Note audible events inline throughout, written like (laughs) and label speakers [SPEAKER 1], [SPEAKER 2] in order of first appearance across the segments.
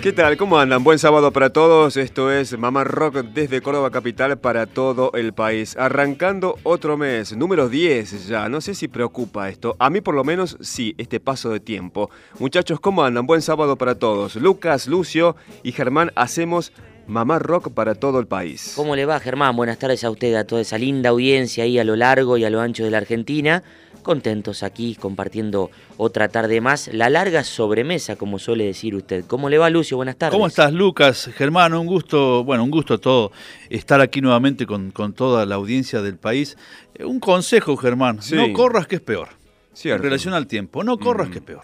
[SPEAKER 1] ¿Qué tal? ¿Cómo andan? Buen sábado para todos. Esto es Mamá Rock desde Córdoba Capital para todo el país. Arrancando otro mes, número 10 ya. No sé si preocupa esto. A mí por lo menos sí, este paso de tiempo. Muchachos, ¿cómo andan? Buen sábado para todos. Lucas, Lucio y Germán hacemos Mamá Rock para todo el país.
[SPEAKER 2] ¿Cómo le va, Germán? Buenas tardes a usted, a toda esa linda audiencia ahí a lo largo y a lo ancho de la Argentina. Contentos aquí compartiendo otra tarde más, la larga sobremesa, como suele decir usted. ¿Cómo le va, Lucio? Buenas tardes.
[SPEAKER 3] ¿Cómo estás, Lucas? Germán, un gusto, bueno, un gusto todo estar aquí nuevamente con, con toda la audiencia del país. Eh, Un consejo, Germán,
[SPEAKER 1] Sí.
[SPEAKER 3] no corras que es peor.
[SPEAKER 1] Cierto.
[SPEAKER 3] En relación al tiempo, no corras
[SPEAKER 1] Mm.
[SPEAKER 3] que es peor.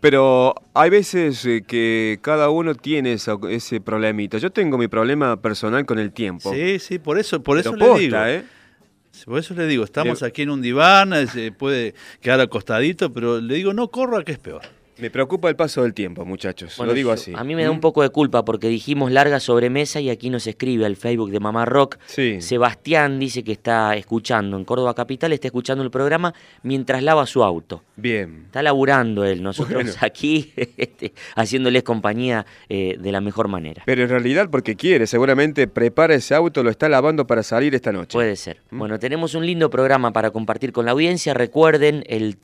[SPEAKER 1] Pero hay veces eh, que cada uno tiene esa- ese problemita. Yo tengo mi problema personal con el tiempo.
[SPEAKER 3] Sí, sí, por eso, por
[SPEAKER 1] Pero
[SPEAKER 3] eso le
[SPEAKER 1] posta,
[SPEAKER 3] digo.
[SPEAKER 1] ¿eh?
[SPEAKER 3] Por eso le digo, estamos aquí en un diván, eh, se puede quedar acostadito, pero le digo, no corra que es peor.
[SPEAKER 1] Me preocupa el paso del tiempo, muchachos.
[SPEAKER 2] Bueno,
[SPEAKER 1] Lo digo así.
[SPEAKER 2] A mí me da un poco de culpa porque dijimos larga sobremesa y aquí nos escribe al Facebook de Mamá Rock.
[SPEAKER 1] Sí.
[SPEAKER 2] Sebastián dice que está escuchando en Córdoba Capital, está escuchando el programa mientras lava su auto.
[SPEAKER 1] Bien.
[SPEAKER 2] Está laburando él, nosotros
[SPEAKER 1] Bueno.
[SPEAKER 2] aquí (laughs) este, haciéndoles compañía eh, de la mejor manera.
[SPEAKER 1] Pero en realidad porque quiere, seguramente prepara ese auto, lo está lavando para salir esta noche.
[SPEAKER 2] Puede ser.
[SPEAKER 1] ¿Mm?
[SPEAKER 2] Bueno, tenemos un lindo programa para compartir con la audiencia. Recuerden el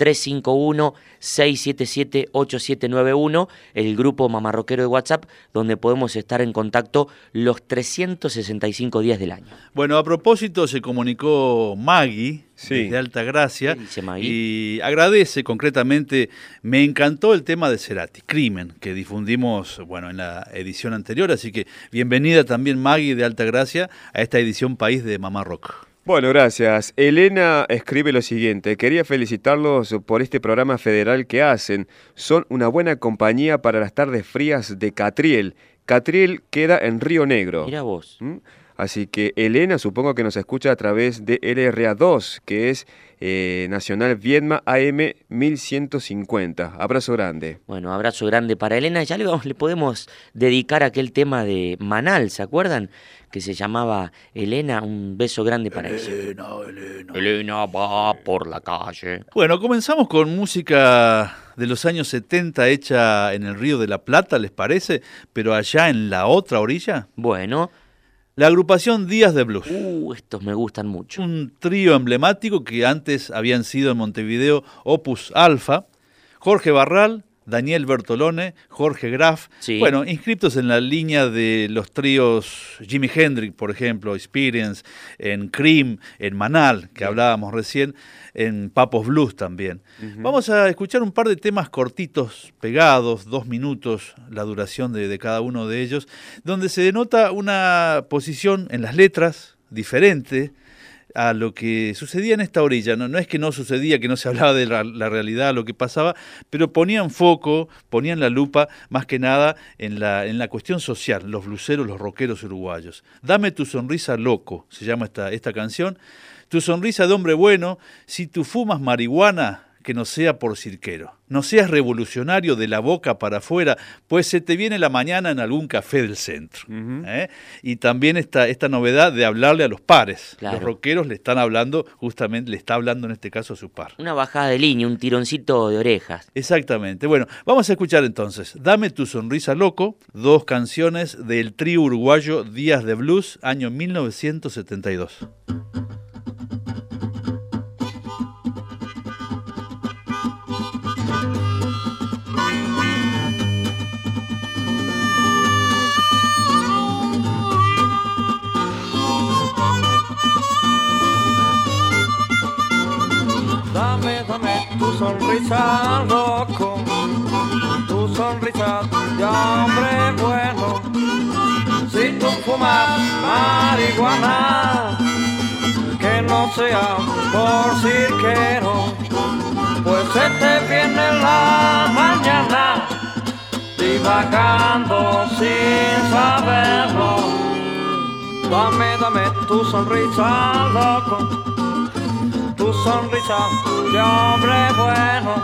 [SPEAKER 2] 351-677-8791, el grupo mamarroquero de WhatsApp, donde podemos estar en contacto los 365 días del año.
[SPEAKER 3] Bueno, a propósito, se comunicó Maggie
[SPEAKER 1] Sí.
[SPEAKER 3] de Alta Gracia y agradece concretamente, me encantó el tema de Cerati, Crimen, que difundimos bueno, en la edición anterior, así que bienvenida también Maggie de Alta Gracia a esta edición País de Mamá Rock.
[SPEAKER 1] Bueno, gracias. Elena escribe lo siguiente. Quería felicitarlos por este programa federal que hacen. Son una buena compañía para las tardes frías de Catriel. Catriel queda en Río Negro.
[SPEAKER 2] Mira vos.
[SPEAKER 1] ¿Mm? Así que Elena supongo que nos escucha a través de LRA2, que es eh, Nacional Viedma AM 1150. Abrazo grande.
[SPEAKER 2] Bueno, abrazo grande para Elena. Ya le, vamos- le podemos dedicar aquel tema de Manal, ¿se acuerdan? Que se llamaba Elena. Un beso grande para ella.
[SPEAKER 3] Elena, Elena.
[SPEAKER 2] Elena va por la calle.
[SPEAKER 3] Bueno, comenzamos con música de los años 70 hecha en el Río de la Plata, ¿les parece? Pero allá en la otra orilla.
[SPEAKER 2] Bueno,
[SPEAKER 3] La agrupación Días de Blues.
[SPEAKER 2] uh, estos me gustan mucho.
[SPEAKER 3] un trío emblemático que antes habían sido en Montevideo Opus Alfa, Jorge Barral, Daniel Bertolone, Jorge Graf,
[SPEAKER 2] Sí.
[SPEAKER 3] bueno, inscritos en la línea de los tríos Jimi Hendrix, por ejemplo, Experience, en Cream, en Manal, que hablábamos recién, en Papos Blues también. Vamos a escuchar un par de temas cortitos, pegados, dos minutos la duración de, de cada uno de ellos, donde se denota una posición en las letras diferente, a lo que sucedía en esta orilla. No, no es que no sucedía, que no se (laughs) hablaba de la, la realidad, lo que pasaba, pero ponían foco, ponían la lupa más que nada en la, en la cuestión social, los bluseros, los rockeros uruguayos. Dame tu sonrisa loco, se llama esta, esta canción. Tu sonrisa de hombre bueno, si tú fumas marihuana, que no sea por cirquero. No seas revolucionario de la boca para afuera, pues se te viene la mañana en algún café del centro. ¿eh? Y también esta, esta novedad de hablarle a los pares.
[SPEAKER 2] Claro.
[SPEAKER 3] Los rockeros le están hablando, justamente, le está hablando en este caso a su par.
[SPEAKER 2] Una bajada de línea, un tironcito de orejas.
[SPEAKER 3] Exactamente. Bueno, vamos a escuchar entonces Dame tu sonrisa loco, dos canciones del trío uruguayo Días de Blues, año 1972.
[SPEAKER 4] Tu sonrisa loco, tu sonrisa de hombre bueno. Si tú fumas marihuana, que no sea por cirquero, pues se te viene la mañana divagando sin saberlo. Dame, dame tu sonrisa, loco, sonrisa de hombre bueno.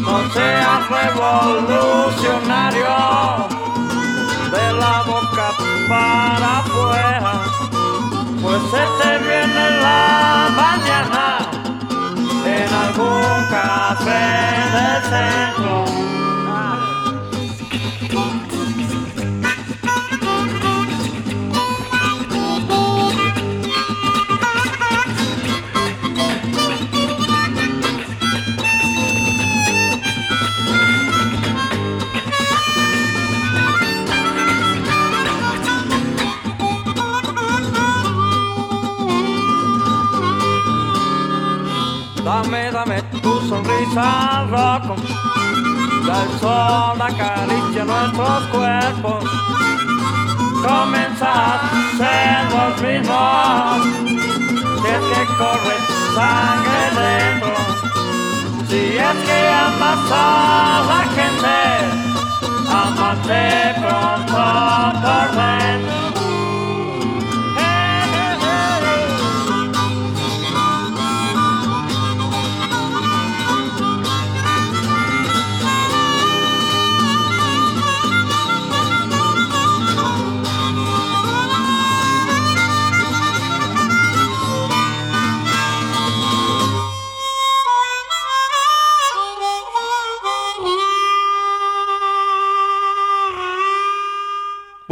[SPEAKER 4] No seas revolucionario, de la boca para afuera, pues se te viene la mañana en algún café del centro. Dame, dame tu sonrisa loco, el sol acaricia nuestros cuerpos. Comenzar a ser los mismos, si es que corre sangre dentro, si es que amas a la gente, amate pronto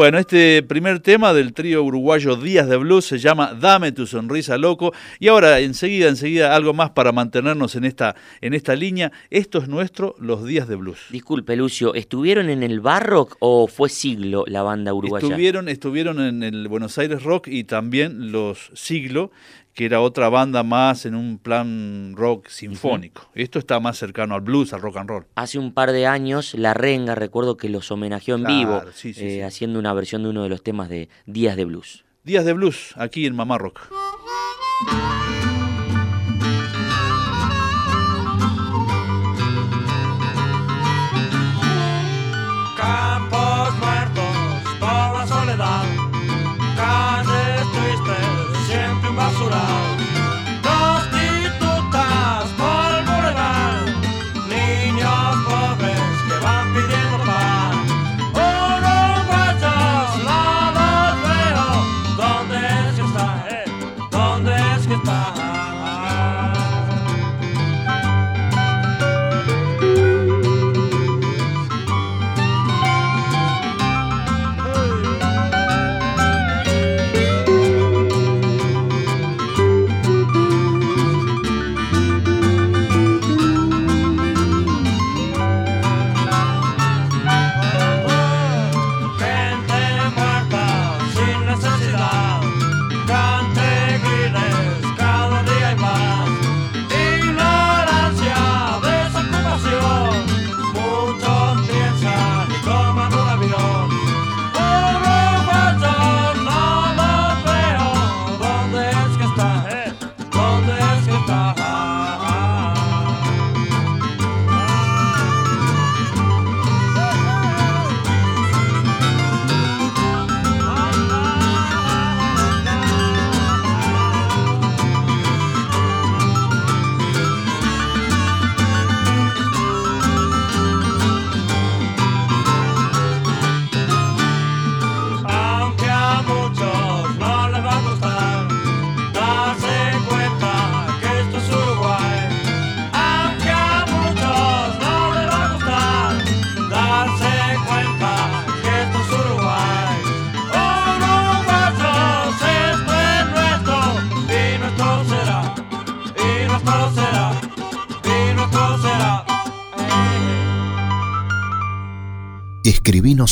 [SPEAKER 5] Bueno, este primer tema del trío uruguayo Días de Blues se llama Dame tu sonrisa loco. Y ahora, enseguida, enseguida, algo más para mantenernos en esta, en esta línea. Esto es nuestro Los Días de Blues.
[SPEAKER 2] Disculpe, Lucio, ¿estuvieron en el Barrock o fue Siglo la banda uruguaya?
[SPEAKER 5] Estuvieron, estuvieron en el Buenos Aires Rock y también los Siglo que era otra banda más en un plan rock sinfónico. Esto está más cercano al blues, al rock and roll.
[SPEAKER 2] Hace un par de años, La Renga, recuerdo que los homenajeó en vivo, eh, haciendo una versión de uno de los temas de Días de Blues.
[SPEAKER 5] Días de Blues, aquí en Mamá Rock.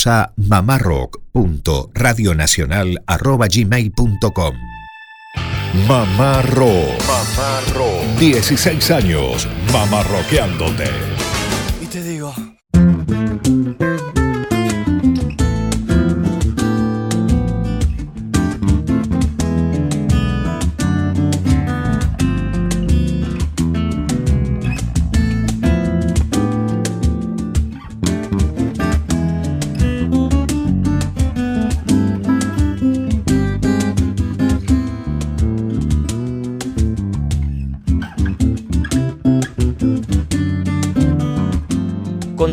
[SPEAKER 4] A
[SPEAKER 6] mamarrock.radionacional.gmail.com Mamá Rock. Mamá Rock. 16 años mamarroqueándote.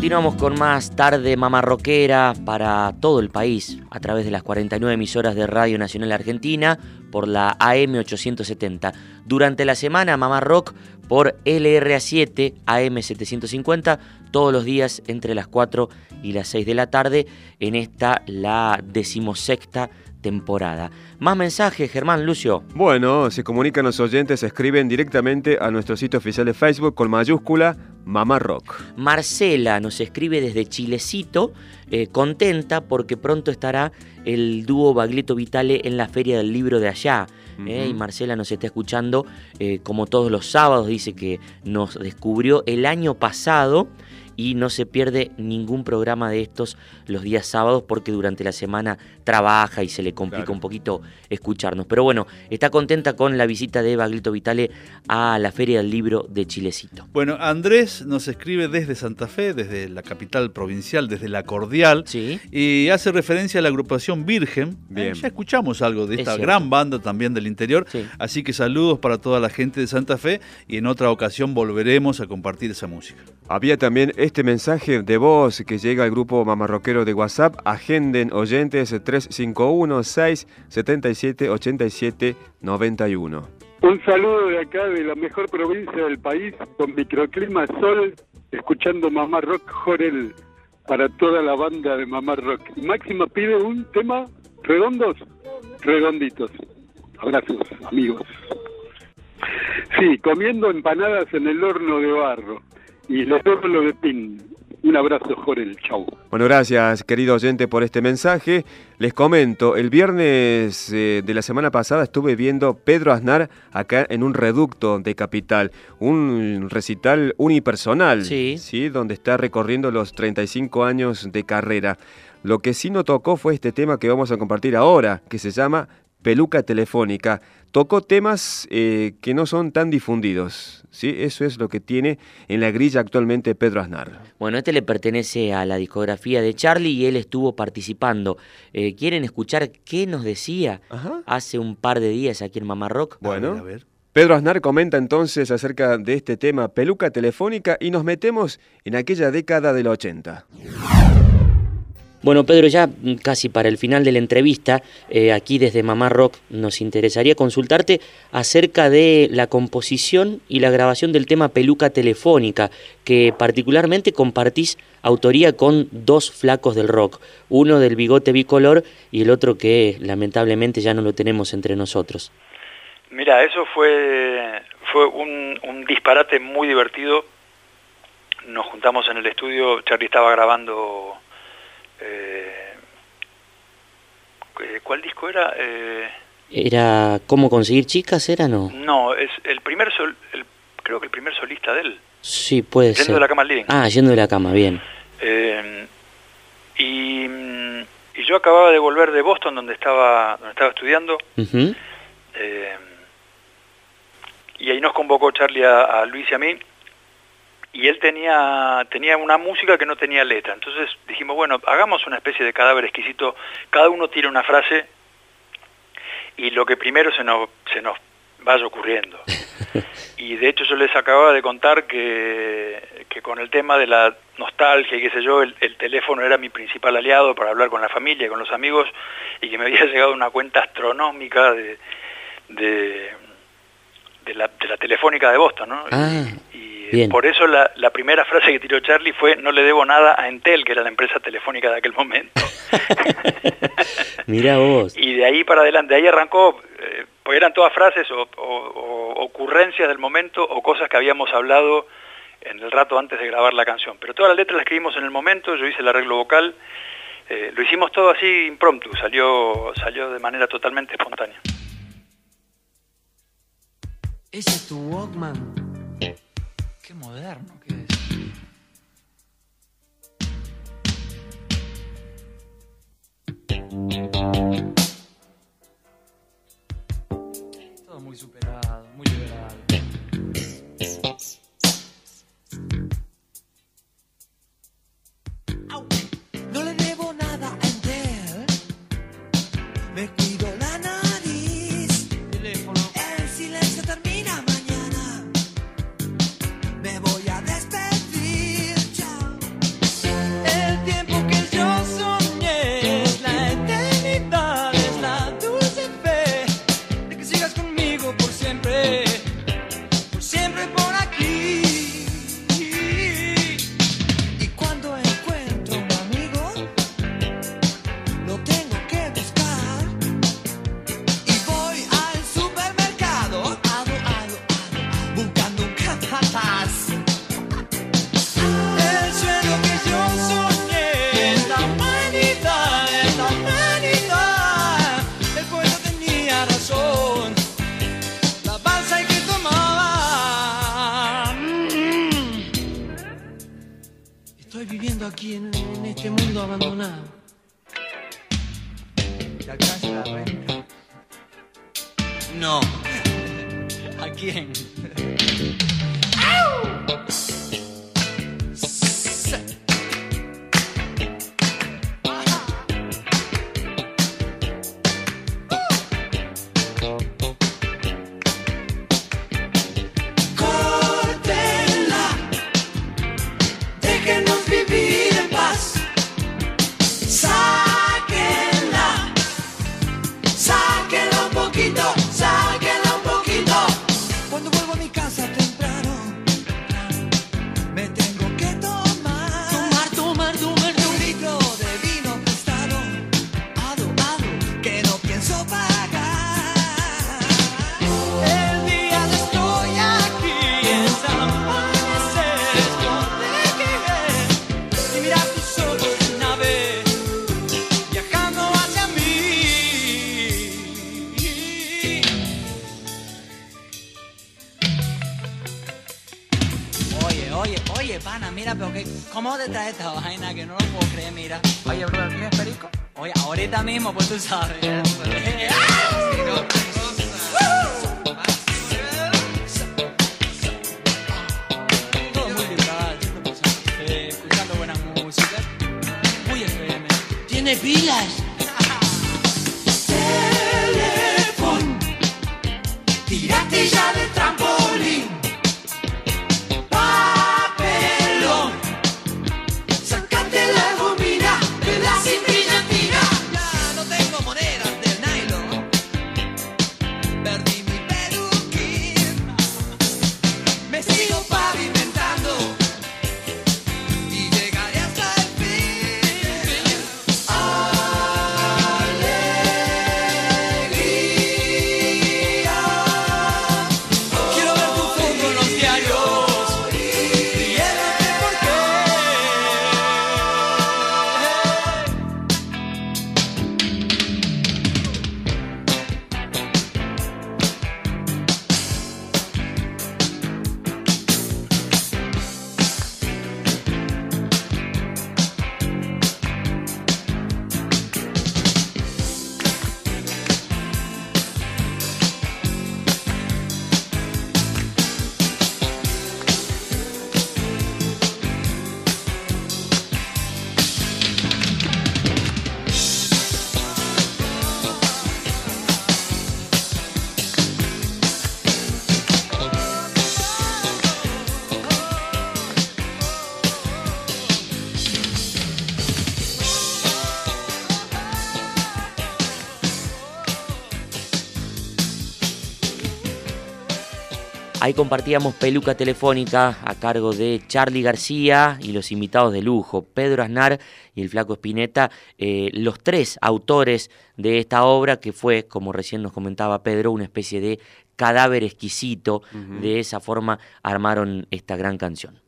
[SPEAKER 2] Continuamos con más tarde mamarroquera para todo el país a través de las 49 emisoras de Radio Nacional Argentina por la AM 870. Durante la semana Mamá Rock por LRA7 AM 750 todos los días entre las 4 y las 6 de la tarde en esta la decimosexta temporada. Más mensajes, Germán, Lucio.
[SPEAKER 1] Bueno, se comunican los oyentes, escriben directamente a nuestro sitio oficial de Facebook con mayúscula Mamá Rock.
[SPEAKER 2] Marcela nos escribe desde Chilecito, eh, contenta porque pronto estará el dúo Baglietto Vitale en la Feria del Libro de allá. eh, y Marcela nos está escuchando eh, como todos los sábados, dice que nos descubrió el año pasado y no se pierde ningún programa de estos los días sábados porque durante la semana trabaja y se le complica
[SPEAKER 1] Claro.
[SPEAKER 2] un poquito escucharnos. Pero bueno, está contenta con la visita de Baglietto Vitale a la Feria del Libro de Chilecito.
[SPEAKER 3] Bueno, Andrés nos escribe desde Santa Fe, desde la capital provincial, desde la Cordial,
[SPEAKER 2] Sí.
[SPEAKER 3] y hace referencia a la agrupación Virgen.
[SPEAKER 1] Bien.
[SPEAKER 3] Eh, ya escuchamos algo de
[SPEAKER 2] Es
[SPEAKER 3] esta gran banda también del interior,
[SPEAKER 2] Sí.
[SPEAKER 3] así que saludos para toda la gente de Santa Fe y en otra ocasión volveremos a compartir esa música.
[SPEAKER 1] Había también este mensaje de voz que llega al grupo mamarroquero de WhatsApp. Agenden oyentes 351 677 87 91.
[SPEAKER 7] Un saludo de acá, de la mejor provincia del país, con microclima sol, escuchando Mamá Rock Jorel para toda la banda de Mamá Rock. Máxima pide un tema redondos, redonditos. Abrazos, amigos. Sí, comiendo empanadas en el horno de barro y los hornos de pin. Un abrazo, Jorel. Chau.
[SPEAKER 1] Bueno, gracias querido oyente por este mensaje. Les comento, el viernes eh, de la semana pasada estuve viendo Pedro Aznar acá en un reducto de Capital, un recital unipersonal,
[SPEAKER 2] Sí.
[SPEAKER 1] donde está recorriendo los 35 años de carrera. Lo que sí no tocó fue este tema que vamos a compartir ahora, que se llama Peluca Telefónica. Tocó temas eh, que no son tan difundidos, ¿sí? Eso es lo que tiene en la grilla actualmente Pedro Aznar.
[SPEAKER 2] Bueno, este le pertenece a la discografía de Charlie y él estuvo participando. Eh, ¿Quieren escuchar qué nos decía
[SPEAKER 1] Ajá.
[SPEAKER 2] hace un par de días aquí en Mamá Rock?
[SPEAKER 1] Bueno.
[SPEAKER 3] A ver, a ver.
[SPEAKER 1] Pedro Aznar comenta entonces acerca de este tema peluca telefónica y nos metemos en aquella década del 80.
[SPEAKER 2] Bueno, Pedro, ya casi para el final de la entrevista, eh, aquí desde Mamá Rock nos interesaría consultarte acerca de la composición y la grabación del tema Peluca Telefónica, que particularmente compartís autoría con dos flacos del rock, uno del bigote bicolor y el otro que lamentablemente ya no lo tenemos entre nosotros.
[SPEAKER 8] Mira, eso fue, fue un, un disparate muy divertido. Nos juntamos en el estudio, Charlie estaba grabando... eh, eh, ¿Cuál disco era? Eh,
[SPEAKER 2] ¿Era cómo conseguir chicas? ¿Era no?
[SPEAKER 8] no, es el primer sol, el- creo que el primer solista de él,
[SPEAKER 2] Sí, puede
[SPEAKER 8] Yendo
[SPEAKER 2] ser.
[SPEAKER 8] de la cama al living.
[SPEAKER 2] Ah, yendo de la cama, bien.
[SPEAKER 8] Eh, y, y yo acababa de volver de Boston, donde estaba, donde estaba estudiando, y ahí nos convocó Charlie a, a Luis y a mí. Y él tenía, tenía una música que no tenía letra. Entonces dijimos, bueno, hagamos una especie de cadáver exquisito. Cada uno tira una frase y lo que primero se nos, se nos vaya ocurriendo. (laughs) Y de hecho yo les acababa de contar que, que con el tema de la nostalgia y qué sé yo, el, el teléfono era mi principal aliado para hablar con la familia, con los amigos, y que me había (laughs) llegado una cuenta astronómica de, de, de la, de la telefónica de Boston, ¿no?
[SPEAKER 2] Ah,
[SPEAKER 8] y y
[SPEAKER 2] bien.
[SPEAKER 8] por eso la, la primera frase que tiró Charlie fue no le debo nada a Entel, que era la empresa telefónica de aquel momento. (laughs)
[SPEAKER 2] Mirá vos.
[SPEAKER 8] y de ahí para adelante, de ahí arrancó, eh, pues eran todas frases o, o- o ocurrencias del momento o cosas que habíamos hablado en el rato antes de grabar la canción. Pero toda la letra la escribimos en el momento, yo hice el arreglo vocal, eh, lo hicimos todo así impromptu, salió, salió de manera totalmente espontánea.
[SPEAKER 9] Ese es tu Walkman.
[SPEAKER 10] Qué moderno.
[SPEAKER 2] Ahí compartíamos Peluca Telefónica a cargo de Charlie García y los invitados de lujo, Pedro Aznar y el Flaco Espineta, eh, los tres autores de esta obra que fue, como recién nos comentaba Pedro, una especie de cadáver exquisito. De esa forma armaron esta gran canción.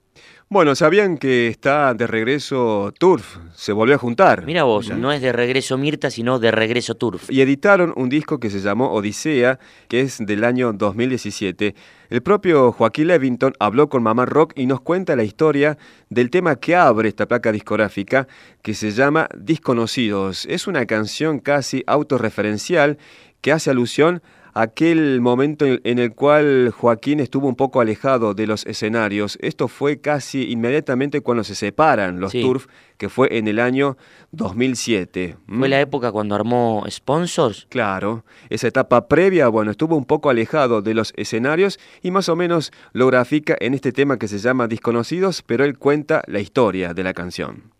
[SPEAKER 1] Bueno, ¿sabían que está de regreso Turf? Se volvió a juntar.
[SPEAKER 2] Mira vos, no es de regreso Mirta, sino de regreso Turf.
[SPEAKER 1] Y editaron un disco que se llamó Odisea, que es del año 2017. El propio Joaquín Levington habló con Mamá Rock y nos cuenta la historia del tema que abre esta placa discográfica, que se llama Desconocidos. Es una canción casi autorreferencial que hace alusión a aquel momento en el cual Joaquín estuvo un poco alejado de los escenarios. Esto fue casi inmediatamente cuando se separan los
[SPEAKER 2] Sí.
[SPEAKER 1] Turf, que fue en el año 2007. ¿Mm?
[SPEAKER 2] Fue la época cuando armó Sponsors.
[SPEAKER 1] Claro, esa etapa previa, bueno, estuvo un poco alejado de los escenarios y más o menos lo grafica en este tema que se llama Desconocidos, pero él cuenta la historia de la canción.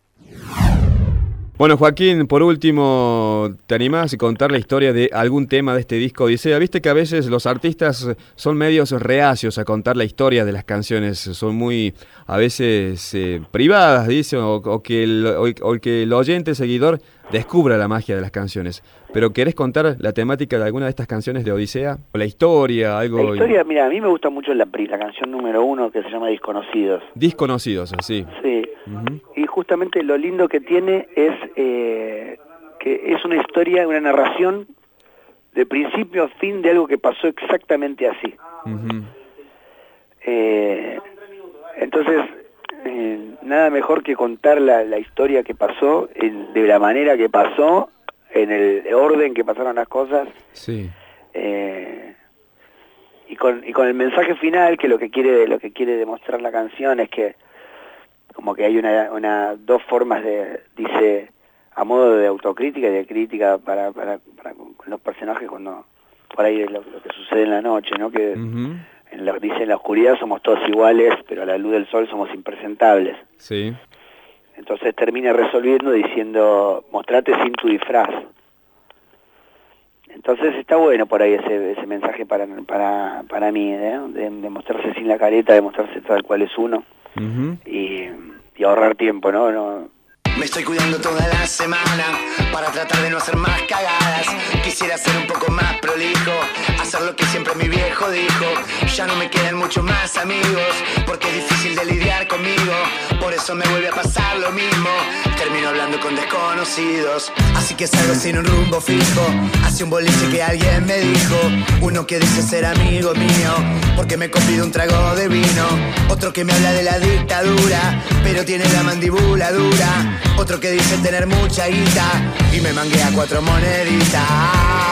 [SPEAKER 1] Bueno, Joaquín, por último, ¿te animás a contar la historia de algún tema de este disco Odisea? Viste que a veces los artistas son medios reacios a contar la historia de las canciones, son muy, a veces, eh, privadas, dice, o, que el, o que el oyente, el seguidor, descubra la magia de las canciones. Pero ¿querés contar la temática de alguna de estas canciones de Odisea? ¿O la historia, algo
[SPEAKER 11] La historia, mira, a mí me gusta mucho la, la canción número uno que se llama Desconocidos.
[SPEAKER 1] desconocidos, así?
[SPEAKER 11] Sí. Y justamente lo lindo que tiene es eh, que es una historia, una narración de principio a fin de algo que pasó exactamente así. Eh, entonces, eh, nada mejor que contar la, la historia que pasó, en- de la manera que pasó, en el orden que pasaron las cosas,
[SPEAKER 1] Sí.
[SPEAKER 11] eh, y con y con el mensaje final que lo que quiere lo que quiere demostrar la canción es que como que hay una, una dos formas de dice a modo de autocrítica y de crítica para, para, para los personajes cuando por ahí lo, lo que sucede en la noche no que. En la, dice en la oscuridad somos todos iguales pero a la luz del sol somos impresentables
[SPEAKER 1] Sí.
[SPEAKER 11] entonces termina resolviendo diciendo mostrate sin tu disfraz entonces está bueno por ahí ese, ese mensaje para, para, para mí, ¿eh? de, de mostrarse sin la careta, de mostrarse tal cual es uno y ahorrar tiempo, ¿no? no
[SPEAKER 12] Me estoy cuidando toda la semana para tratar de no hacer más cagadas. Quisiera ser un poco más prolijo, lo que siempre mi viejo dijo. Ya no me quedan muchos más amigos, porque es difícil de lidiar conmigo. Por eso me vuelve a pasar lo mismo. Termino hablando con desconocidos, así que salgo sin un rumbo fijo. Hacia un boliche que alguien me dijo, uno que dice ser amigo mío, porque me convido un trago de vino. Otro que me habla de la dictadura, pero tiene la mandíbula dura. Otro que dice tener mucha guita y me manguea cuatro moneditas.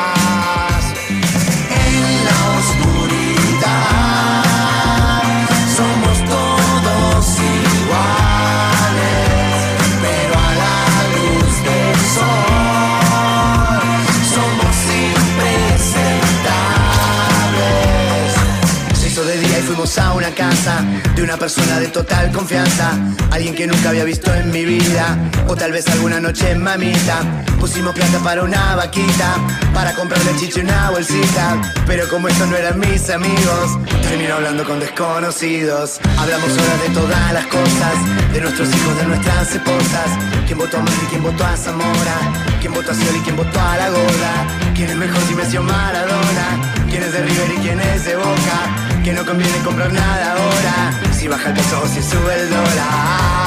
[SPEAKER 12] A una casa de una persona de total confianza, alguien que nunca había visto en mi vida, o tal vez alguna noche mamita. Pusimos plata para una vaquita, para comprarle y una bolsita, pero como estos no eran mis amigos, termino hablando con desconocidos. Hablamos horas de todas las cosas, de nuestros hijos, de nuestras esposas, quién votó a Macri, quién votó a Zamora, quién votó a Scioli, quién votó a la Goda, quién es mejor si o Maradona, quién es de River y quién es de Boca, que no conviene comprar nada ahora, si baja el peso o si sube el dólar.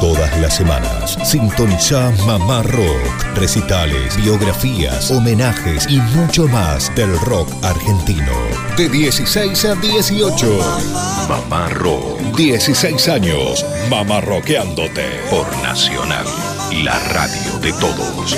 [SPEAKER 6] Todas las semanas, sintoniza Mamá Rock, recitales, biografías, homenajes y mucho más del rock argentino. De 16 a 18. Mamá Rock. 16 años. Mamá Rockeándote. Por Nacional, la radio de todos.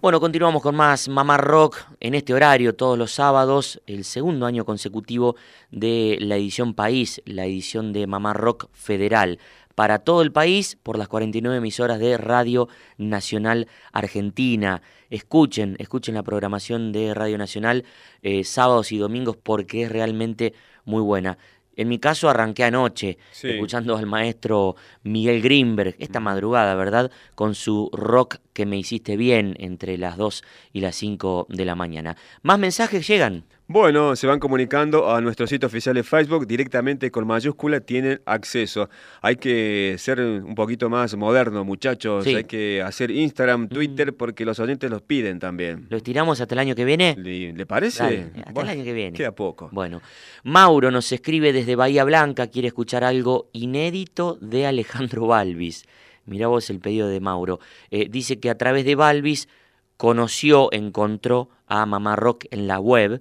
[SPEAKER 2] Bueno, continuamos con más Mamá Rock en este horario, todos los sábados, el segundo año consecutivo de la edición País, la edición de Mamá Rock Federal, para todo el país por las 49 emisoras de Radio Nacional Argentina. Escuchen, escuchen la programación de Radio Nacional eh, sábados y domingos porque es realmente muy buena. En mi caso arranqué anoche,
[SPEAKER 1] Sí.
[SPEAKER 2] escuchando al maestro Miguel Grimberg, esta madrugada, ¿verdad? Con su rock que me hiciste bien entre las 2 y las 5 de la mañana. ¿Más mensajes llegan?
[SPEAKER 1] Bueno, se van comunicando a nuestro sitio oficial de Facebook directamente con mayúscula, tienen acceso. Hay que ser un poquito más moderno, muchachos.
[SPEAKER 2] Sí.
[SPEAKER 1] Hay que hacer Instagram, Twitter, porque los oyentes los piden también.
[SPEAKER 2] ¿Lo estiramos hasta el año que viene?
[SPEAKER 1] ¿Le, le parece?
[SPEAKER 2] Dale, hasta
[SPEAKER 1] Bueno,
[SPEAKER 2] el año que viene.
[SPEAKER 1] Queda poco.
[SPEAKER 2] Bueno, Mauro nos escribe desde Bahía Blanca, quiere escuchar algo inédito de Alejandro Balvis. Mirá vos el pedido de Mauro. Eh, dice que a través de Balvis conoció, encontró a Mamá Rock en la web.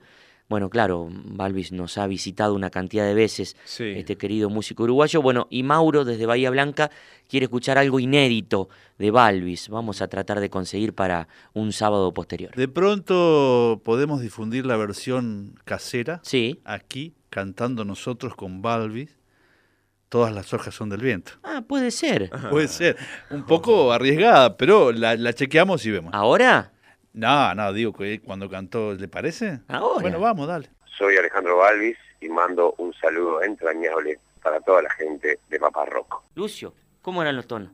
[SPEAKER 2] Bueno, claro, Balvis nos ha visitado una cantidad de veces,
[SPEAKER 1] Sí.
[SPEAKER 2] este querido músico uruguayo. Bueno, y Mauro desde Bahía Blanca quiere escuchar algo inédito de Balvis. Vamos a tratar de conseguir para un sábado posterior.
[SPEAKER 3] De pronto podemos difundir la versión casera.
[SPEAKER 2] Sí.
[SPEAKER 3] Aquí, cantando nosotros con Balvis. Todas las hojas son del viento.
[SPEAKER 2] Ah, puede ser.
[SPEAKER 3] Puede ser. Un poco arriesgada, pero la, la chequeamos y vemos.
[SPEAKER 2] ¿Ahora?
[SPEAKER 3] No, no, digo que cuando cantó, ¿le parece?
[SPEAKER 2] Ahora.
[SPEAKER 3] Bueno, vamos, dale.
[SPEAKER 13] Soy Alejandro Balvis y mando un saludo entrañable para toda la gente de Papá Rock.
[SPEAKER 2] Lucio, ¿cómo eran los tonos?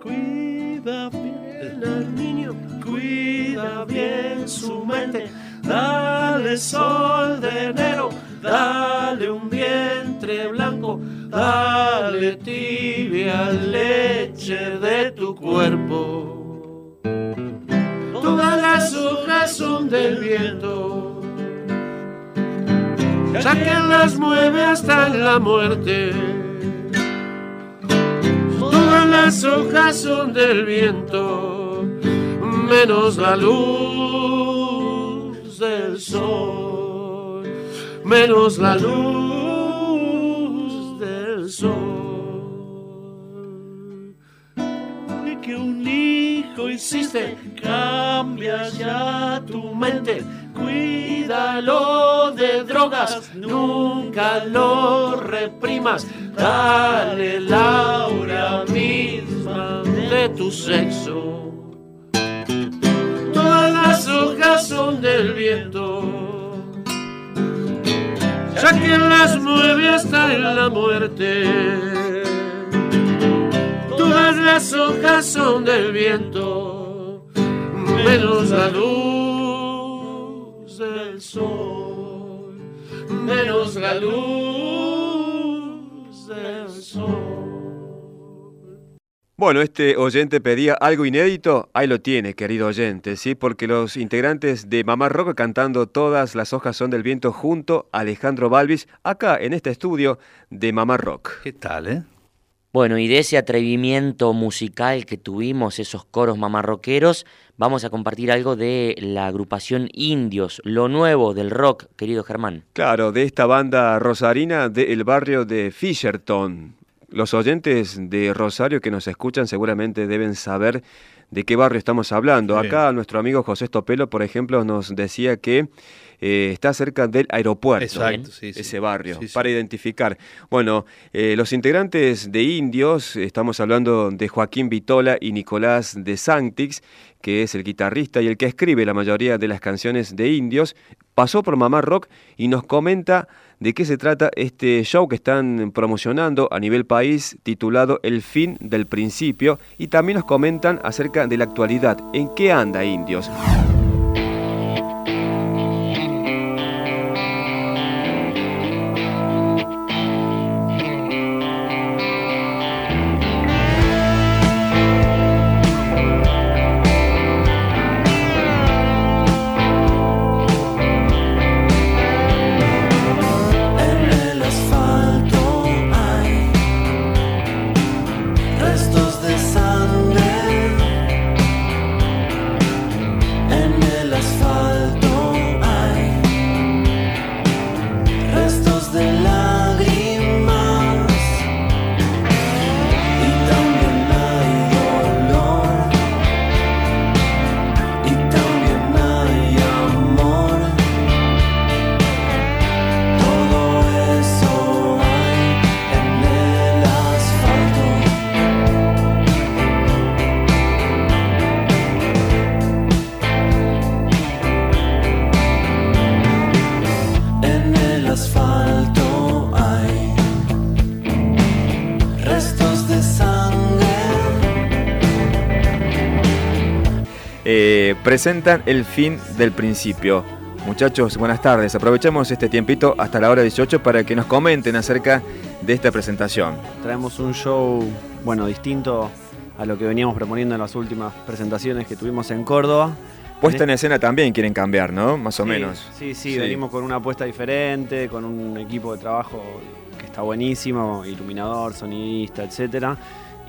[SPEAKER 14] Cuida bien al niño, cuida bien su mente. Dale sol de enero, dale un vientre blanco, dale tibia leche de tu cuerpo. Todas las hojas son del viento, ya que las mueve hasta la muerte. Todas las hojas son del viento, menos la luz del sol, menos la luz Y que un hijo hiciste, cambia ya tu mente. Cuídalo de drogas, nunca lo reprimas. Dale la aura misma de tu sexo. Todas las hojas son del viento, ya que las mueve hasta en la muerte. Todas las hojas son del viento, menos la luz del sol, menos la luz del sol.
[SPEAKER 1] Bueno, este oyente pedía algo inédito, ahí lo tiene, querido oyente, ¿sí? Porque los integrantes de Mamá Rock cantando Todas las hojas son del viento junto a Alejandro Balvis, acá en este estudio de Mamá Rock.
[SPEAKER 3] ¿Qué tal, eh?
[SPEAKER 2] Bueno, y de ese atrevimiento musical que tuvimos, esos coros mamarroqueros, vamos a compartir algo de la agrupación Indios, lo nuevo del rock, querido Germán.
[SPEAKER 1] Claro, de esta banda rosarina del barrio de Fisherton. Los oyentes de Rosario que nos escuchan seguramente deben saber de qué barrio estamos hablando.
[SPEAKER 3] Sí.
[SPEAKER 1] Acá nuestro amigo José Stopelo, por ejemplo, nos decía que eh, está cerca del aeropuerto.
[SPEAKER 3] Exacto, sí, sí.
[SPEAKER 1] Ese barrio, para identificar. Bueno, eh, los integrantes de Indios, estamos hablando de Joaquín Vitola y Nicolás de Sanctix, que es el guitarrista y el que escribe la mayoría de las canciones de indios, pasó por Mamá Rock y nos comenta de qué se trata este show que están promocionando a nivel país titulado El fin del principio y también nos comentan acerca de la actualidad, en qué anda indios. Eh, presentan el fin del principio. Muchachos, buenas tardes. Aprovechemos este tiempito hasta la hora 18 para que nos comenten acerca de esta presentación.
[SPEAKER 15] Traemos un show, bueno, distinto a lo que veníamos proponiendo en las últimas presentaciones que tuvimos en Córdoba.
[SPEAKER 1] Puesta en escena también quieren cambiar, ¿no? Más o
[SPEAKER 15] Sí,
[SPEAKER 1] menos.
[SPEAKER 15] Sí, sí, venimos con una apuesta diferente, con un equipo de trabajo que está buenísimo, iluminador, sonidista, etcétera.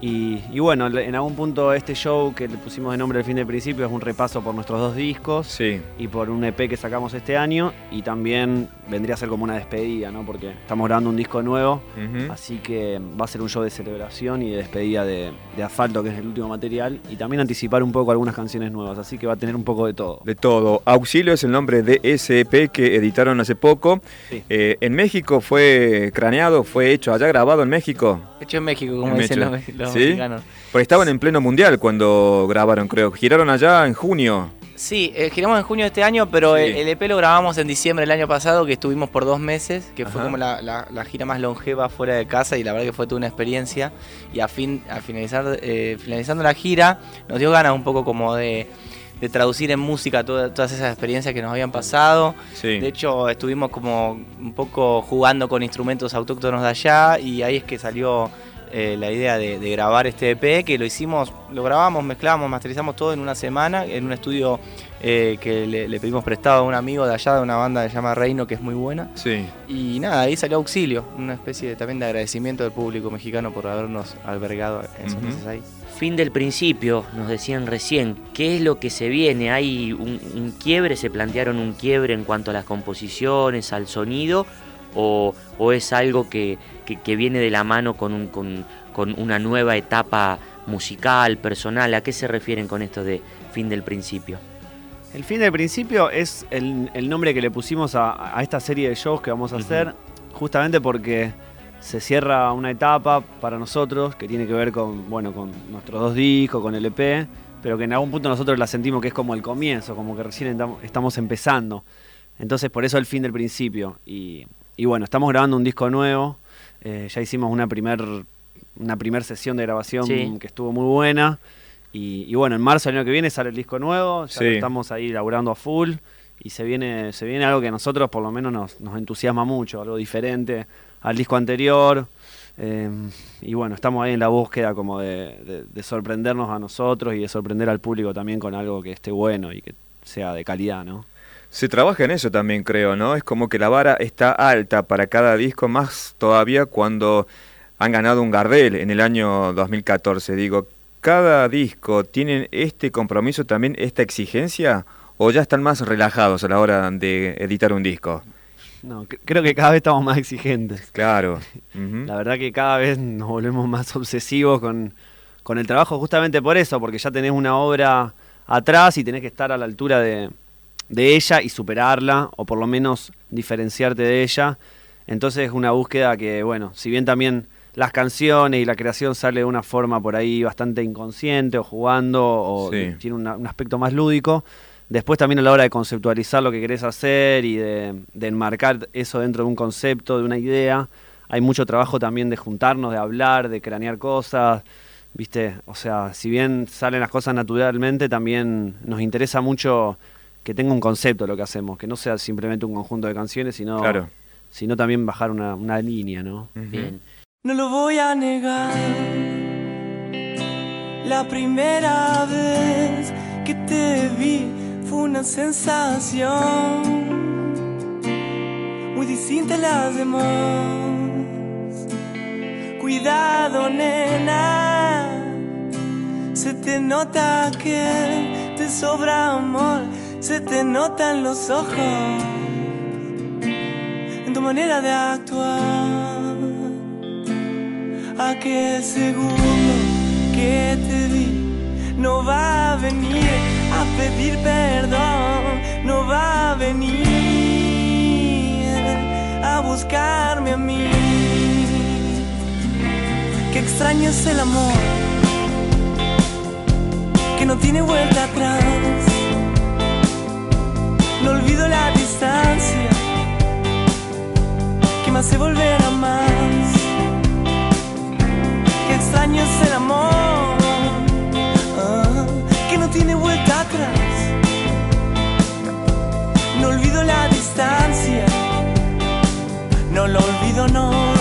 [SPEAKER 15] Y, y bueno, en algún punto este show que le pusimos de nombre El fin del principio es un repaso por nuestros dos discos y por un EP que sacamos este año y también vendría a ser como una despedida, ¿no? Porque estamos grabando un disco nuevo, así que va a ser un show de celebración y de despedida de, de Asfalto, que es el último material, y también anticipar un poco algunas canciones nuevas, así que va a tener un poco de todo.
[SPEAKER 1] De todo. Auxilio es el nombre de ese EP que editaron hace poco. Eh, en México fue craneado, fue hecho allá grabado en México.
[SPEAKER 16] Hecho en México, como
[SPEAKER 1] En
[SPEAKER 16] dicen los, los
[SPEAKER 1] ¿Sí?
[SPEAKER 16] mexicanos.
[SPEAKER 1] Porque estaban en pleno mundial cuando grabaron, creo. Giraron allá en junio.
[SPEAKER 16] Sí, eh, giramos en junio de este año, pero
[SPEAKER 1] Sí.
[SPEAKER 16] el, el EP lo grabamos en diciembre del año pasado, que estuvimos por dos meses, que fue como la, la- la gira más longeva fuera de casa y la verdad que fue toda una experiencia. Y a, fin, a finalizar, eh, finalizando la gira, nos dio ganas un poco como de, de traducir en música toda- todas esas experiencias que nos habían pasado.
[SPEAKER 1] Sí.
[SPEAKER 16] De hecho, estuvimos como un poco jugando con instrumentos autóctonos de allá y ahí es que salió eh, la idea de, de grabar este EP, que lo hicimos, lo grabamos, mezclamos, masterizamos todo en una semana en un estudio eh, que le, le pedimos prestado a un amigo de allá, de una banda que se llama Reino, que es muy buena.
[SPEAKER 1] Sí.
[SPEAKER 16] Y nada, ahí salió Auxilio, una especie de, también de agradecimiento del público mexicano por habernos albergado en esos meses ahí.
[SPEAKER 2] Fin del principio, nos decían recién, ¿qué es lo que se viene? ¿Hay un, un quiebre? ¿Se plantearon un quiebre en cuanto a las composiciones, al sonido? ¿O, o es algo que, que- que viene de la mano con, un- con- con una nueva etapa musical, personal? ¿A qué se refieren con esto de fin del principio?
[SPEAKER 15] El fin del principio es el, el nombre que le pusimos a, a esta serie de shows que vamos a hacer, justamente porque se cierra una etapa para nosotros que tiene que ver con, bueno, con nuestros dos discos, con el EP, pero que en algún punto nosotros la sentimos que es como el comienzo, como que recién estamos empezando. Entonces por eso el fin del principio. Y, y bueno, estamos grabando un disco nuevo, eh, ya hicimos una primer, una primer sesión de grabación
[SPEAKER 2] Sí.
[SPEAKER 15] que estuvo muy buena. Y, y bueno, en marzo del año que viene sale el disco nuevo, ya
[SPEAKER 1] Sí.
[SPEAKER 15] lo estamos ahí laburando a full y se viene, se viene algo que a nosotros por lo menos nos, nos entusiasma mucho, algo diferente al disco anterior. eh, y bueno, estamos ahí en la búsqueda como de, de- de sorprendernos a nosotros y de sorprender al público también con algo que esté bueno y que sea de calidad, ¿no?
[SPEAKER 1] Se trabaja en eso también, creo, ¿no? Es como que la vara está alta para cada disco, más todavía cuando han ganado un Gardel en el año 2014. Digo, ¿cada disco tiene este compromiso también, esta exigencia? ¿O ya están más relajados a la hora de editar un disco?
[SPEAKER 15] No, cre- creo que cada vez estamos más exigentes.
[SPEAKER 1] Claro. (laughs)
[SPEAKER 15] La verdad que cada vez nos volvemos más obsesivos con, con el trabajo justamente por eso, porque ya tenés una obra atrás y tenés que estar a la altura de, de ella y superarla, o por lo menos diferenciarte de ella. Entonces es una búsqueda que, bueno, si bien también las canciones y la creación sale de una forma por ahí bastante inconsciente o jugando o
[SPEAKER 1] Sí.
[SPEAKER 15] tiene una- un aspecto más lúdico. Después también a la hora de conceptualizar lo que querés hacer y de, de enmarcar eso dentro de un concepto, de una idea, hay mucho trabajo también de juntarnos, de hablar, de cranear cosas, ¿viste? O sea, si bien salen las cosas naturalmente, también nos interesa mucho que tenga un concepto lo que hacemos, que no sea simplemente un conjunto de canciones, sino,
[SPEAKER 1] Claro.
[SPEAKER 15] sino también bajar una, una línea, ¿no?
[SPEAKER 2] Bien.
[SPEAKER 17] No lo voy a negar. La primera vez que te vi fue una sensación muy distinta a las demás. Cuidado, nena. Se te nota que te sobra amor. Se te notan los ojos en tu manera de actuar. Aquel segundo que te vi no va a venir a pedir perdón, no va a venir a buscarme a mí. Qué extraño es el amor que no tiene vuelta atrás. No olvido la distancia que me hace volver a más. Qué extraño es el amor ah, que no tiene vuelta atrás. No olvido la distancia, no lo olvido, no.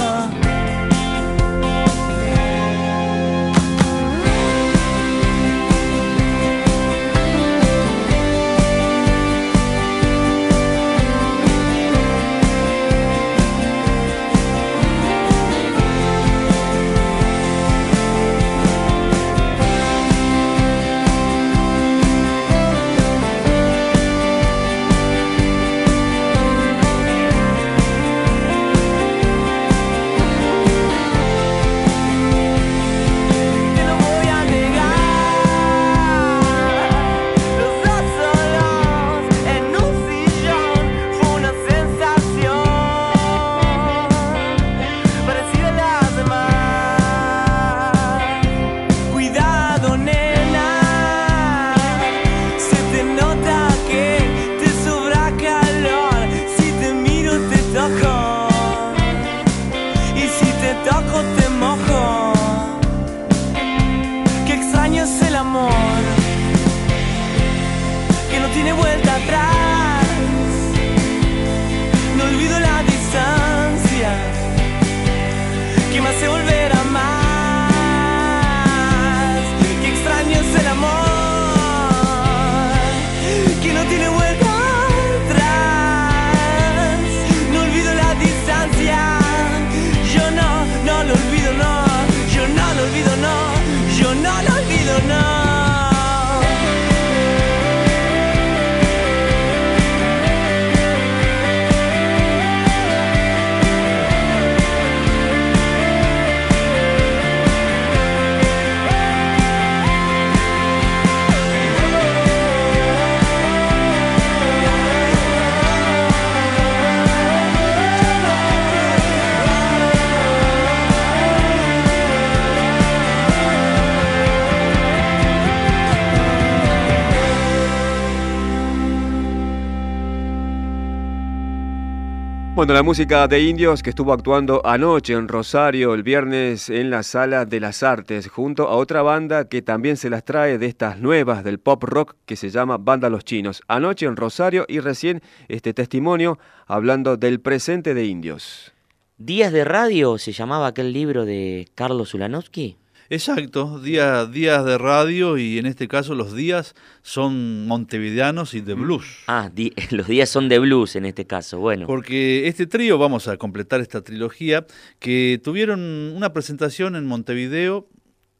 [SPEAKER 1] Bueno, la música de Indios que estuvo actuando anoche en Rosario, el viernes en la Sala de las Artes, junto a otra banda que también se las trae de estas nuevas del pop rock que se llama Banda Los Chinos. Anoche en Rosario y recién este testimonio hablando del presente de Indios.
[SPEAKER 2] Días de radio se llamaba aquel libro de Carlos Ulanowski.
[SPEAKER 3] Exacto, día- días de radio y en este caso los días son montevideanos y de blues.
[SPEAKER 2] Ah, di- (laughs) los días son de blues en este caso, bueno.
[SPEAKER 3] Porque este trío, vamos a completar esta trilogía, que tuvieron una presentación en Montevideo,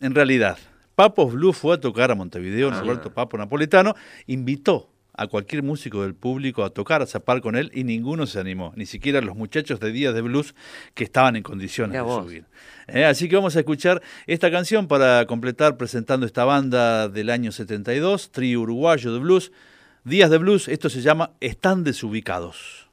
[SPEAKER 3] en realidad, Papos Blues fue a tocar a Montevideo, Norberto Papo Napoletano, invitó a cualquier músico del público a tocar, a zapar con él, y ninguno se animó, ni siquiera los muchachos de Días de Blues que estaban en condiciones de subir. Eh, así que vamos a escuchar esta canción para completar presentando esta banda del año 72, trío uruguayo de blues. Días de Blues, esto se llama Están desubicados.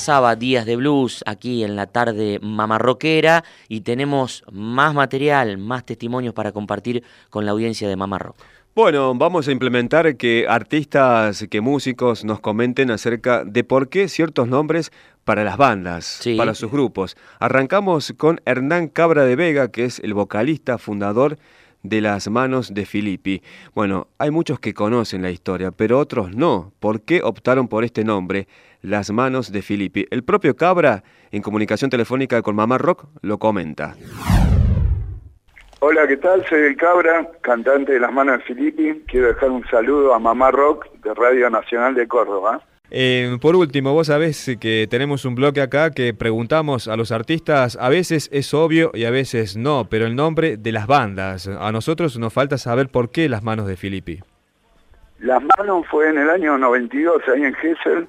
[SPEAKER 2] Pasaba Días de Blues aquí en la tarde mamarroquera y tenemos más material, más testimonios para compartir con la audiencia de Mamarrock.
[SPEAKER 1] Bueno, vamos a implementar que artistas, que músicos nos comenten acerca de por qué ciertos nombres para las bandas, para sus grupos. Arrancamos con Hernán Cabra de Vega, que es el vocalista fundador de las manos de Filippi. Bueno, hay muchos que conocen la historia, pero otros no. ¿Por qué optaron por este nombre, las manos de Filippi? El propio Cabra, en comunicación telefónica con Mamá Rock, lo comenta.
[SPEAKER 18] Hola, ¿qué tal? Soy el Cabra, cantante de Las Manos de Filippi. Quiero dejar un saludo a Mamá Rock de Radio Nacional de Córdoba.
[SPEAKER 19] Eh, por último, vos sabés que tenemos un bloque acá que preguntamos a los artistas, a veces es obvio y a veces no, pero el nombre de las bandas. A nosotros nos falta saber por qué Las Manos de Filippi.
[SPEAKER 18] Las Manos fue en el año 92, ahí en Gessel,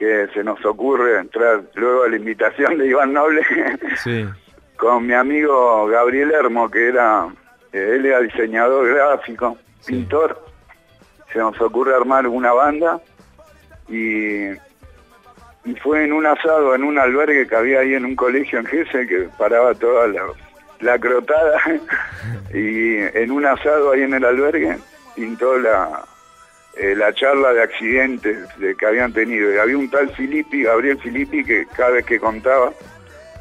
[SPEAKER 18] que se nos ocurre entrar luego a la invitación de Iván Noble. (laughs)
[SPEAKER 19] Sí.
[SPEAKER 18] con mi amigo Gabriel Hermo, que era, eh, él era diseñador gráfico, pintor, se nos ocurre armar una banda y, y fue en un asado, en un albergue que había ahí en un colegio en Gese, que paraba toda la, la crotada, (laughs) y en un asado ahí en el albergue pintó la, eh, la charla de accidentes de que habían tenido. Y había un tal Filippi, Gabriel Filippi, que cada vez que contaba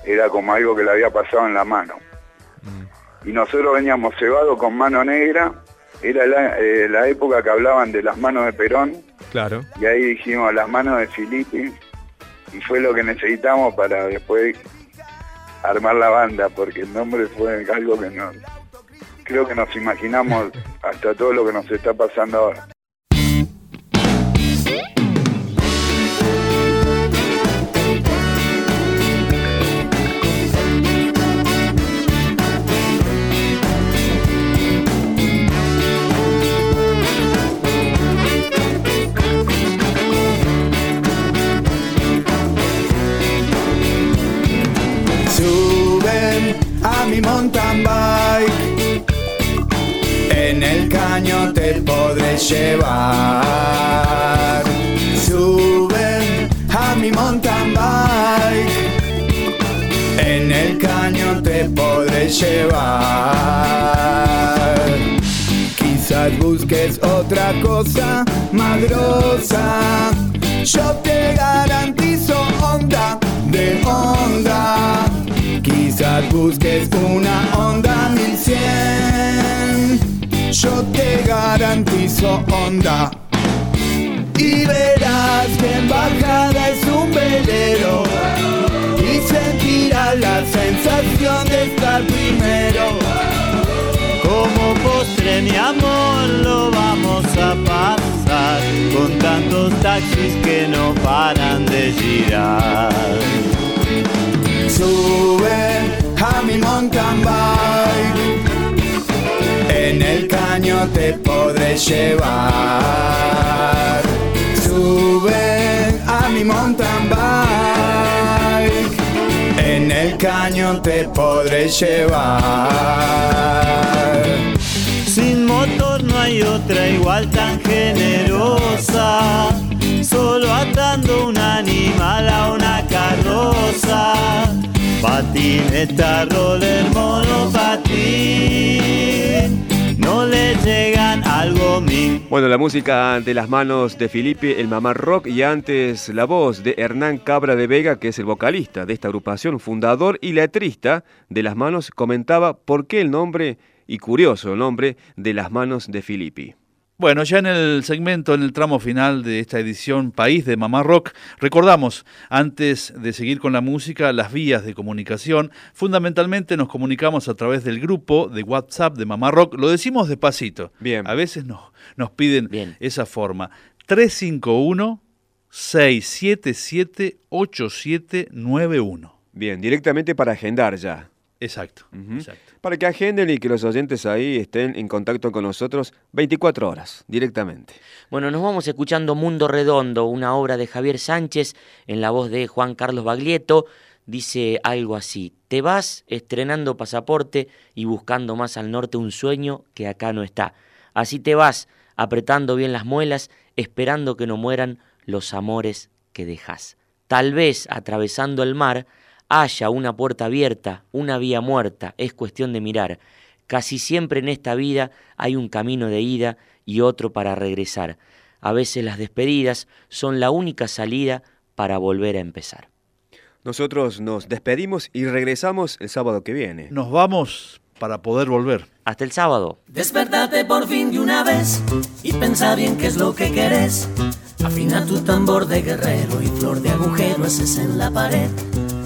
[SPEAKER 18] era como algo que le había pasado en la mano. Y nosotros veníamos cebados con mano negra, era la, eh, la época que hablaban de las manos de Perón,
[SPEAKER 19] Claro.
[SPEAKER 18] y ahí dijimos las manos de Filippi, y fue lo que necesitamos para después armar la banda, porque el nombre fue algo que no, creo que nos imaginamos (laughs) hasta todo lo que nos está pasando ahora.
[SPEAKER 20] Mountain bike. En el caño te podré llevar. Suben a mi mountain bike. En el caño te podré llevar. Quizás busques otra cosa más. Yo te garantizo onda de onda. Busques una onda 1100. Yo te garantizo onda. Y verás que en bajada es un velero. Y sentirás la sensación de estar primero.
[SPEAKER 14] Como postre mi amor lo vamos a pasar con tantos taxis que no paran de girar.
[SPEAKER 20] Sube a mi mountain bike. En el caño te podré llevar. Sube a mi mountain bike. En el caño te podré llevar.
[SPEAKER 14] Sin motor no hay otra igual tan generosa. Solo atando un animal a una carroza. Patineta, roller, monopatín. No le llegan algo mi.
[SPEAKER 1] Bueno, la música de las manos de Felipe, el Mamá Rock, y antes la voz de Hernán Cabra de Vega, que es el vocalista de esta agrupación, fundador y letrista de las manos, comentaba por qué el nombre, y curioso nombre, de las manos de Filippi.
[SPEAKER 3] Bueno, ya en el segmento, en el tramo final de esta edición País de Mamá Rock, recordamos, antes de seguir con la música, las vías de comunicación. Fundamentalmente nos comunicamos a través del grupo de WhatsApp de Mamá Rock. Lo decimos despacito.
[SPEAKER 1] Bien.
[SPEAKER 3] A veces nos, nos piden esa forma. 351 677 8791.
[SPEAKER 1] Bien, directamente para agendar ya.
[SPEAKER 3] Exacto, exacto.
[SPEAKER 1] Para que agenden y que los oyentes ahí estén en contacto con nosotros 24 horas, directamente.
[SPEAKER 2] Bueno, nos vamos escuchando Mundo Redondo, una obra de Javier Sánchez en la voz de Juan Carlos Baglietto. Dice algo así, te vas estrenando pasaporte y buscando más al norte un sueño que acá no está. Así te vas, apretando bien las muelas, esperando que no mueran los amores que dejas. Tal vez atravesando el mar haya una puerta abierta, una vía muerta, es cuestión de mirar. Casi siempre en esta vida hay un camino de ida y otro para regresar. A veces las despedidas son la única salida para volver a empezar.
[SPEAKER 1] Nosotros nos despedimos y regresamos el sábado que viene.
[SPEAKER 3] Nos vamos para poder volver.
[SPEAKER 2] Hasta el sábado.
[SPEAKER 17] Despertate por fin de una vez y pensa bien qué es lo que querés. Afina tu tambor de guerrero y flor de agujero haces en la pared.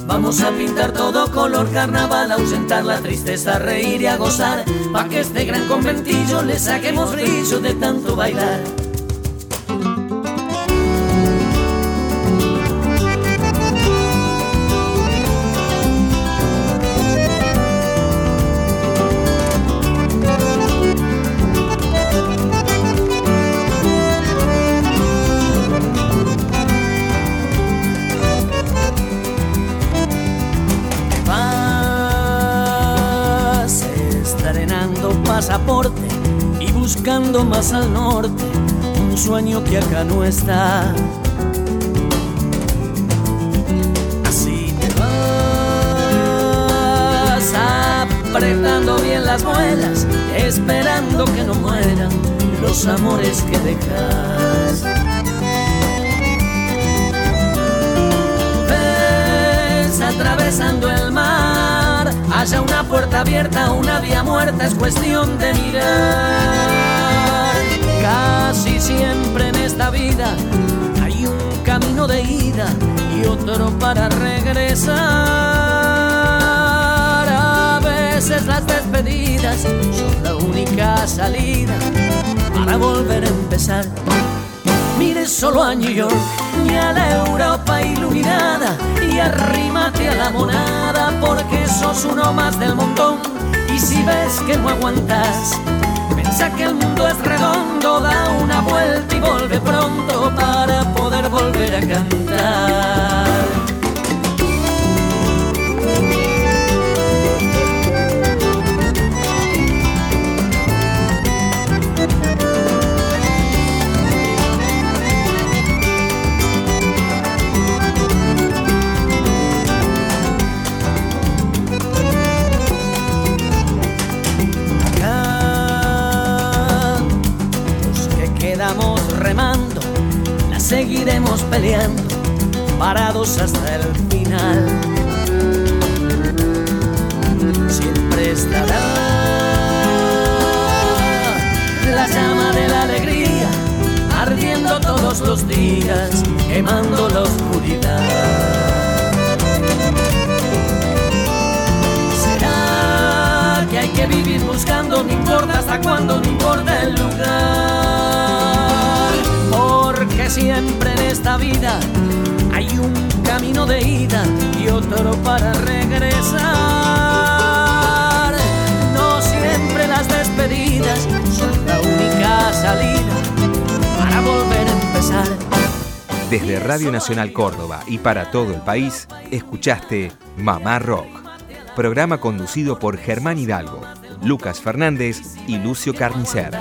[SPEAKER 17] Vamos a pintar todo color carnaval, ausentar la tristeza, reír y a gozar. Pa' que este gran conventillo le saquemos brillo de tanto bailar. Pasaporte y buscando más al norte un sueño que acá no está. Así te vas apretando bien las muelas, esperando que no mueran los amores que dejas. ves atravesando el mar. Haya una puerta abierta, una vía muerta, es cuestión de mirar. Casi siempre en esta vida hay un camino de ida y otro para regresar. A veces las despedidas son la única salida para volver a empezar. Mire solo a New York y a la Europa iluminada y arrímate a la monada porque sos uno más del montón. Y si ves que no aguantas piensa que el mundo es redondo da una vuelta y vuelve pronto para poder volver a cantar peleando, parados hasta el final. Siempre estará la llama de la alegría, ardiendo todos los días, quemando la oscuridad. Será que hay que vivir buscando, no importa hasta cuándo, no importa el lugar. Siempre en esta vida hay un camino de ida y otro para regresar. No siempre las despedidas son la única salida para volver a empezar.
[SPEAKER 21] Desde Radio Nacional Córdoba y para todo el país, escuchaste Mamá Rock, programa conducido por Germán Hidalgo, Lucas Fernández y Lucio Carnicer.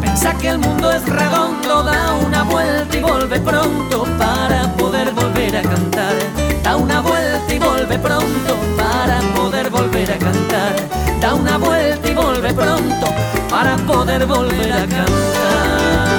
[SPEAKER 17] Pensa que el mundo es redondo, da una vuelta y vuelve pronto para
[SPEAKER 21] poder volver a cantar. Da una vuelta y vuelve pronto para poder volver a cantar. Da una vuelta y vuelve pronto para poder volver a cantar.